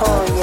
victorious.